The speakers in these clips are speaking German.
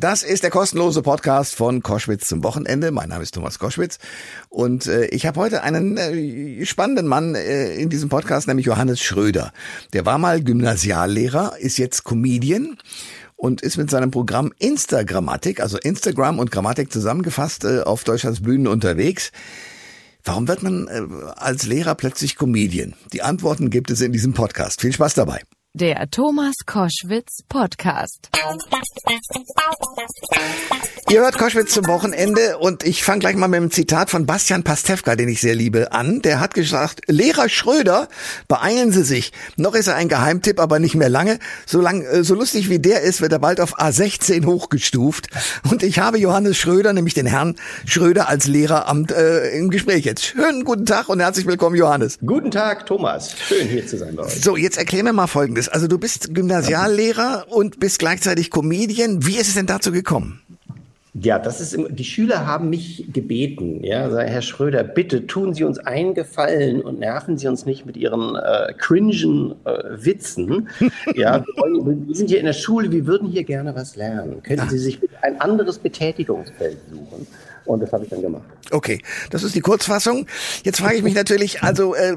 Das ist der kostenlose Podcast von Koschwitz zum Wochenende. Mein Name ist Thomas Koschwitz und äh, ich habe heute einen äh, spannenden Mann äh, in diesem Podcast, nämlich Johannes Schröder. Der war mal Gymnasiallehrer, ist jetzt Comedian und ist mit seinem Programm Instagrammatik, also Instagram und Grammatik zusammengefasst, äh, auf Deutschlands Bühnen unterwegs. Warum wird man äh, als Lehrer plötzlich Comedian? Die Antworten gibt es in diesem Podcast. Viel Spaß dabei. Der Thomas Koschwitz Podcast. Ihr hört Koschwitz zum Wochenende und ich fange gleich mal mit einem Zitat von Bastian Pastewka, den ich sehr liebe, an. Der hat gesagt, Lehrer Schröder, beeilen Sie sich. Noch ist er ein Geheimtipp, aber nicht mehr lange. So, lang, äh, so lustig wie der ist, wird er bald auf A16 hochgestuft. Und ich habe Johannes Schröder, nämlich den Herrn Schröder als Lehreramt äh, im Gespräch jetzt. Schönen guten Tag und herzlich willkommen, Johannes. Guten Tag, Thomas. Schön hier zu sein bei euch. So, jetzt erklär mir mal Folgendes. Also du bist Gymnasiallehrer und bist gleichzeitig Comedian. Wie ist es denn dazu gekommen? Ja, das ist die Schüler haben mich gebeten, ja, Herr Schröder, bitte tun Sie uns einen Gefallen und nerven Sie uns nicht mit Ihren äh, cringen äh, Witzen. ja, wir, wollen, wir, sind hier in der Schule, wir würden hier gerne was lernen. Könnten ah. Sie sich ein anderes Betätigungsfeld suchen? Und das habe ich dann gemacht. Okay, das ist die Kurzfassung. Jetzt frage ich mich natürlich, also äh,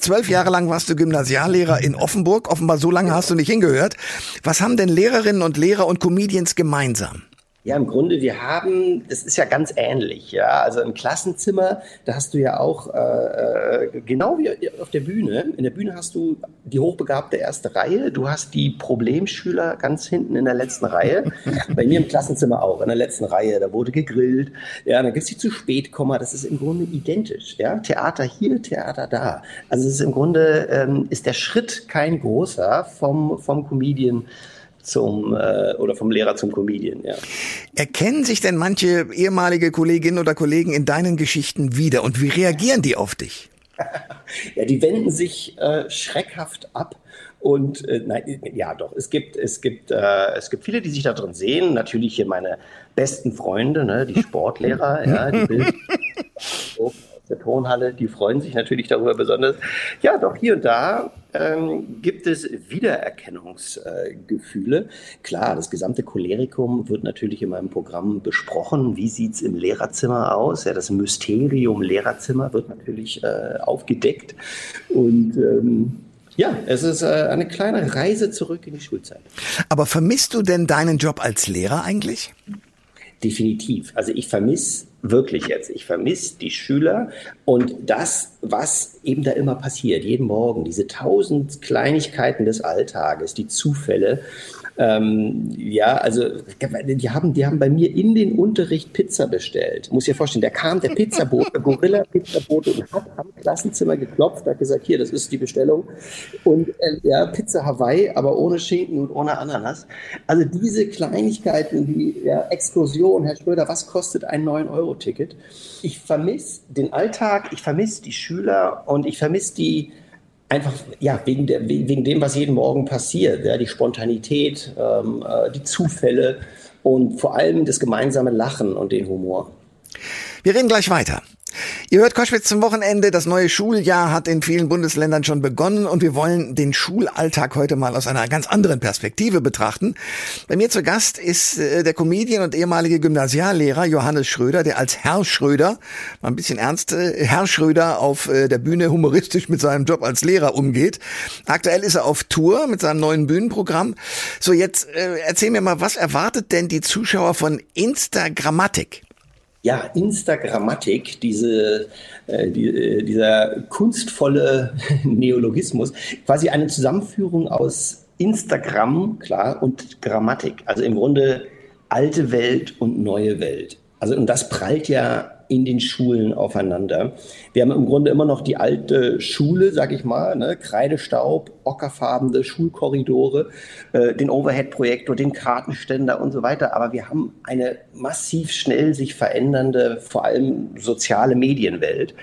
zwölf Jahre lang warst du Gymnasiallehrer in Offenburg. Offenbar so lange hast du nicht hingehört. Was haben denn Lehrerinnen und Lehrer und Comedians gemeinsam? Ja, im Grunde, wir haben, das ist ja ganz ähnlich, ja. Also im Klassenzimmer, da hast du ja auch, äh, äh, genau wie auf der Bühne, in der Bühne hast du die hochbegabte erste Reihe, du hast die Problemschüler ganz hinten in der letzten Reihe. Bei mir im Klassenzimmer auch, in der letzten Reihe, da wurde gegrillt. Ja, dann gibt's die zu spät Komma, das ist im Grunde identisch, ja. Theater hier, Theater da. Also es ist im Grunde, ähm, ist der Schritt kein großer vom, vom Comedian zum äh, oder vom Lehrer zum Comedian, ja. Erkennen sich denn manche ehemalige Kolleginnen oder Kollegen in deinen Geschichten wieder und wie reagieren die auf dich? ja, die wenden sich äh, schreckhaft ab. Und äh, nein, ja doch, es gibt, es gibt, äh, es gibt viele, die sich da drin sehen. Natürlich hier meine besten Freunde, ne, die Sportlehrer, ja, die Bild der Turnhalle, die freuen sich natürlich darüber besonders. Ja, doch hier und da ähm, gibt es Wiedererkennungsgefühle. Klar, das gesamte Cholerikum wird natürlich in meinem Programm besprochen. Wie sieht es im Lehrerzimmer aus? Ja, das Mysterium Lehrerzimmer wird natürlich äh, aufgedeckt. Und ähm, ja, es ist äh, eine kleine Reise zurück in die Schulzeit. Aber vermisst du denn deinen Job als Lehrer eigentlich? Definitiv. Also ich vermisse wirklich jetzt, ich vermisse die Schüler und das, was eben da immer passiert, jeden Morgen, diese tausend Kleinigkeiten des Alltages, die Zufälle, ähm, ja, also die haben, die haben bei mir in den Unterricht Pizza bestellt. Muss dir vorstellen, da kam der Pizzabote, Gorilla Pizzabote und hat am Klassenzimmer geklopft, hat gesagt, hier, das ist die Bestellung. Und äh, ja, Pizza Hawaii, aber ohne Schinken und ohne Ananas. Also diese Kleinigkeiten, die ja, Exkursion, Herr Schröder, was kostet ein 9-Euro-Ticket? Ich vermisse den Alltag, ich vermisse die Schüler und ich vermisse die einfach ja wegen, der, wegen dem, was jeden Morgen passiert, ja, die Spontanität, ähm, äh, die Zufälle und vor allem das gemeinsame Lachen und den Humor. Wir reden gleich weiter. Ihr hört Koschwitz zum Wochenende. Das neue Schuljahr hat in vielen Bundesländern schon begonnen und wir wollen den Schulalltag heute mal aus einer ganz anderen Perspektive betrachten. Bei mir zu Gast ist äh, der Comedian und ehemalige Gymnasiallehrer Johannes Schröder, der als Herr Schröder, mal ein bisschen ernst, äh, Herr Schröder auf äh, der Bühne humoristisch mit seinem Job als Lehrer umgeht. Aktuell ist er auf Tour mit seinem neuen Bühnenprogramm. So, jetzt erzähl mir mal, was erwartet denn die Zuschauer von Instagrammatik? Ja, Instagrammatik, diese, äh, die, äh, dieser kunstvolle Neologismus, quasi eine Zusammenführung aus Instagram, klar, und Grammatik. Also im Grunde alte Welt und neue Welt. Also und das prallt ja in den Schulen aufeinander. Wir haben im Grunde immer noch die alte Schule, sag ich mal, ne? Kreidestaub, ockerfarbene Schulkorridore, äh, den Overhead-Projektor, den Kartenständer und so weiter. Aber wir haben eine massiv schnell sich verändernde, vor allem soziale Medienwelt.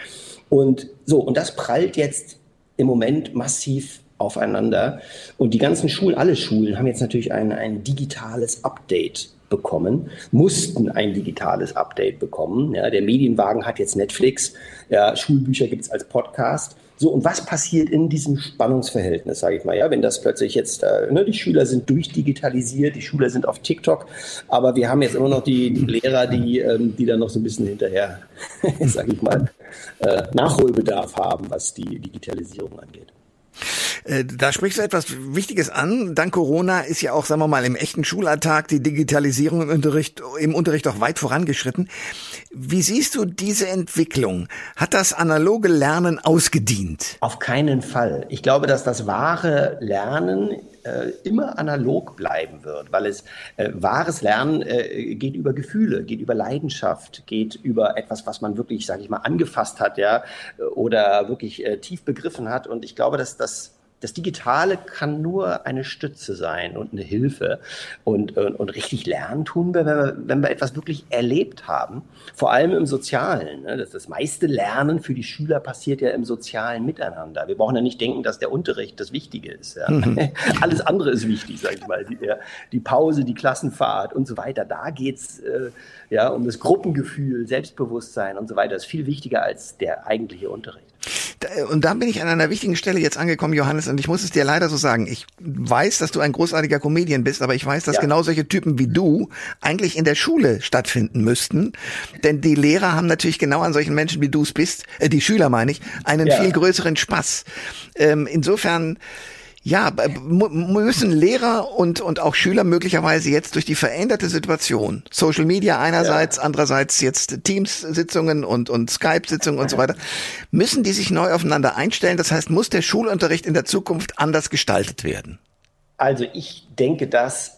Und so, und das prallt jetzt im Moment massiv aufeinander. Und die ganzen Schulen, alle Schulen haben jetzt natürlich ein, ein digitales Update bekommen, mussten ein digitales Update bekommen. Ja, der Medienwagen hat jetzt Netflix, ja, Schulbücher gibt es als Podcast. So, und was passiert in diesem Spannungsverhältnis, sage ich mal, ja, wenn das plötzlich jetzt, äh, ne, die Schüler sind durchdigitalisiert, die Schüler sind auf TikTok, aber wir haben jetzt immer noch die, die Lehrer, die, ähm, die da noch so ein bisschen hinterher, sage ich mal, äh, Nachholbedarf haben, was die Digitalisierung angeht. Äh, da sprichst du etwas Wichtiges an. Dank Corona ist ja auch, sagen wir mal, im echten Schulalltag die Digitalisierung im Unterricht, im Unterricht auch weit vorangeschritten. Wie siehst du diese Entwicklung? Hat das analoge Lernen ausgedient? Auf keinen Fall. Ich glaube, dass das wahre Lernen äh, immer analog bleiben wird, weil es äh, wahres Lernen äh, geht über Gefühle, geht über Leidenschaft, geht über etwas, was man wirklich, sage ich mal, angefasst hat, ja, oder wirklich äh, tief begriffen hat. Und ich glaube, dass das das Digitale kann nur eine Stütze sein und eine Hilfe. Und, und, und richtig lernen tun wir, wenn wir, wenn wir etwas wirklich erlebt haben. Vor allem im Sozialen. Ne? Das, das meiste Lernen für die Schüler passiert ja im sozialen Miteinander. Wir brauchen ja nicht denken, dass der Unterricht das Wichtige ist. Ja? Mhm. Alles andere ist wichtig, sag ich mal. Die, die, Pause, die Klassenfahrt und so weiter. Da geht's äh, ja, um das Gruppengefühl, Selbstbewusstsein und so weiter. Das ist viel wichtiger als der eigentliche Unterricht. Und da bin ich an einer wichtigen Stelle jetzt angekommen, Johannes, und ich muss es dir leider so sagen. Ich weiß, dass du ein großartiger Comedian bist, aber ich weiß, dass ja. genau solche Typen wie du eigentlich in der Schule stattfinden müssten. Denn die Lehrer haben natürlich genau an solchen Menschen, wie du es bist, äh, die Schüler meine ich, einen ja. viel größeren Spaß. Ähm, insofern ja, müssen Lehrer und, und auch Schüler möglicherweise jetzt durch die veränderte Situation, Social Media einerseits, ja. andererseits jetzt Teams-Sitzungen und, und Skype-Sitzungen und so weiter, müssen die sich neu aufeinander einstellen? Das heißt, muss der Schulunterricht in der Zukunft anders gestaltet werden? Also ich denke, dass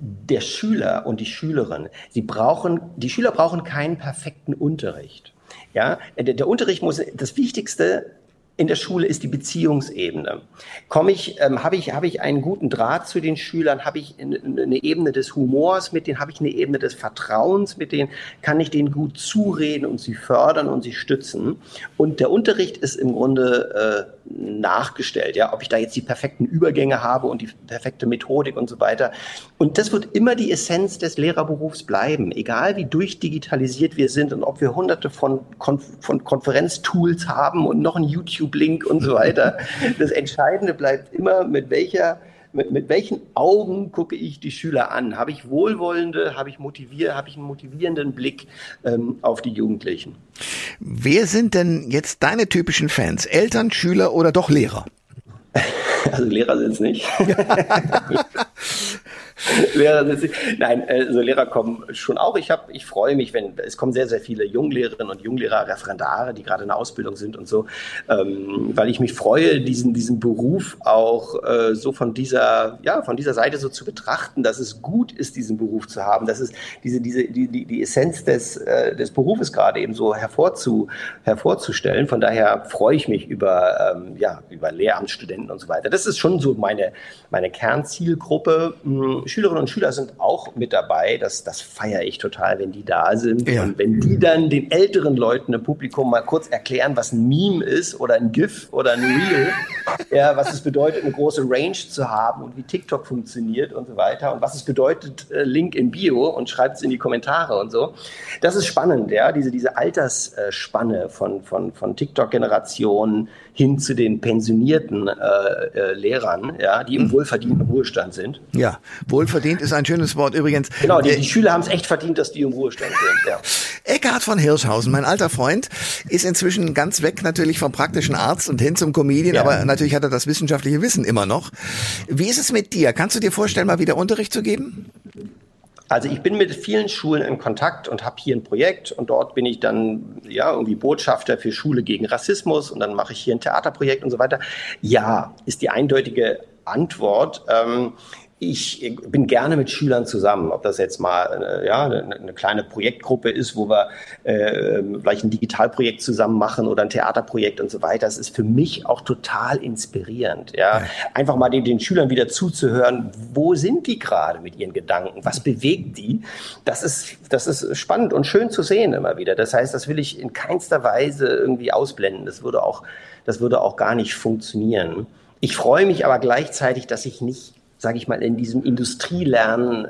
der Schüler und die Schülerin, sie brauchen, die Schüler brauchen keinen perfekten Unterricht. Ja, der, der Unterricht muss, das Wichtigste in der Schule ist die Beziehungsebene. Komme ich, ähm, habe ich, habe ich einen guten Draht zu den Schülern? Habe ich eine Ebene des Humors mit denen? Habe ich eine Ebene des Vertrauens mit denen? Kann ich denen gut zureden und sie fördern und sie stützen? Und der Unterricht ist im Grunde äh, nachgestellt, ja, ob ich da jetzt die perfekten Übergänge habe und die perfekte Methodik und so weiter. Und das wird immer die Essenz des Lehrerberufs bleiben, egal wie durchdigitalisiert wir sind und ob wir hunderte von, Konf von Konferenztools haben und noch einen YouTube-Link und so weiter. Das Entscheidende bleibt immer, mit welcher mit, mit welchen Augen gucke ich die Schüler an? Habe ich wohlwollende, habe ich motivier, habe ich einen motivierenden Blick ähm, auf die Jugendlichen? Wer sind denn jetzt deine typischen Fans? Eltern, Schüler oder doch Lehrer? Also Lehrer sind es nicht. Lehrer sind. Nein, also Lehrer kommen schon auch. Ich habe, ich freue mich, wenn es kommen sehr, sehr viele Junglehrerinnen und Junglehrer, Referendare, die gerade in der Ausbildung sind und so, ähm, weil ich mich freue, diesen diesen Beruf auch äh, so von dieser ja von dieser Seite so zu betrachten, dass es gut ist, diesen Beruf zu haben, dass es diese diese die die, die Essenz des äh, des Berufes gerade eben so hervorzu hervorzustellen. Von daher freue ich mich über ähm, ja über Lehramtsstudenten und so weiter. Das ist schon so meine meine Kernzielgruppe. Hm, Schülerinnen und Schüler sind auch mit dabei. Das, das feiere ich total, wenn die da sind. Ja. Und wenn die dann den älteren Leuten im Publikum mal kurz erklären, was ein Meme ist oder ein GIF oder ein Reel, ja, was es bedeutet, eine große Range zu haben und wie TikTok funktioniert und so weiter und was es bedeutet, äh, Link in Bio und schreibt es in die Kommentare und so. Das ist spannend, ja, diese, diese Altersspanne von, von, von TikTok-Generationen hin zu den pensionierten äh, äh, Lehrern, ja, die im mhm. wohlverdienten Ruhestand sind. Ja, wohlverdient ist ein schönes Wort übrigens. Genau, die, die Schüler haben es echt verdient, dass die im Ruhestand sind. Ja. Eckhard von Hirschhausen, mein alter Freund, ist inzwischen ganz weg natürlich vom praktischen Arzt und hin zum Comedian, ja. aber natürlich hat er das wissenschaftliche Wissen immer noch. Wie ist es mit dir? Kannst du dir vorstellen, mal wieder Unterricht zu geben? Also ich bin mit vielen Schulen in Kontakt und habe hier ein Projekt und dort bin ich dann ja irgendwie Botschafter für Schule gegen Rassismus und dann mache ich hier ein Theaterprojekt und so weiter. Ja, ist die eindeutige Antwort. Ähm, ich bin gerne mit Schülern zusammen, ob das jetzt mal äh, ja, eine, eine, kleine Projektgruppe ist, wo wir äh, vielleicht ein Digitalprojekt zusammen machen oder ein Theaterprojekt und so weiter. Das ist für mich auch total inspirierend. Ja. Einfach mal den, den, Schülern wieder zuzuhören, wo sind die gerade mit ihren Gedanken, was bewegt die. Das ist, das ist spannend und schön zu sehen immer wieder. Das heißt, das will ich in keinster Weise irgendwie ausblenden. Das würde auch, das würde auch gar nicht funktionieren. Ich freue mich aber gleichzeitig, dass ich nicht sage ich mal, in diesem Industrielernen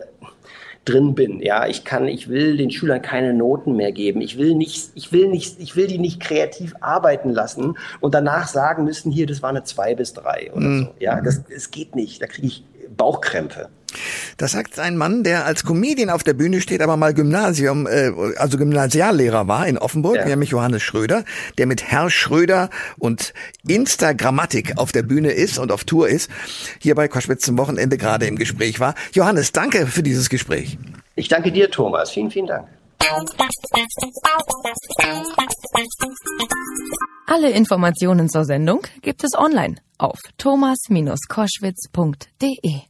drin bin. Ja, ich kann, ich will den Schülern keine Noten mehr geben. Ich will nicht, ich will nicht, ich will die nicht kreativ arbeiten lassen und danach sagen müssen, hier, das war eine zwei bis drei oder mhm. so. Ja, das, das geht nicht. Da kriege ich Bauchkrämpfe. Das sagt ein Mann, der als Comedian auf der Bühne steht, aber mal Gymnasium, äh, also Gymnasiallehrer war in Offenburg, ja. nämlich Johannes Schröder, der mit Herr Schröder und Instagrammatik auf der Bühne ist und auf Tour ist, hier bei Koschwitz zum Wochenende gerade im Gespräch war. Johannes, danke für dieses Gespräch. Ich danke dir, Thomas. Vielen, vielen Dank. Alle Informationen zur Sendung gibt es online auf thomas-koschwitz.de.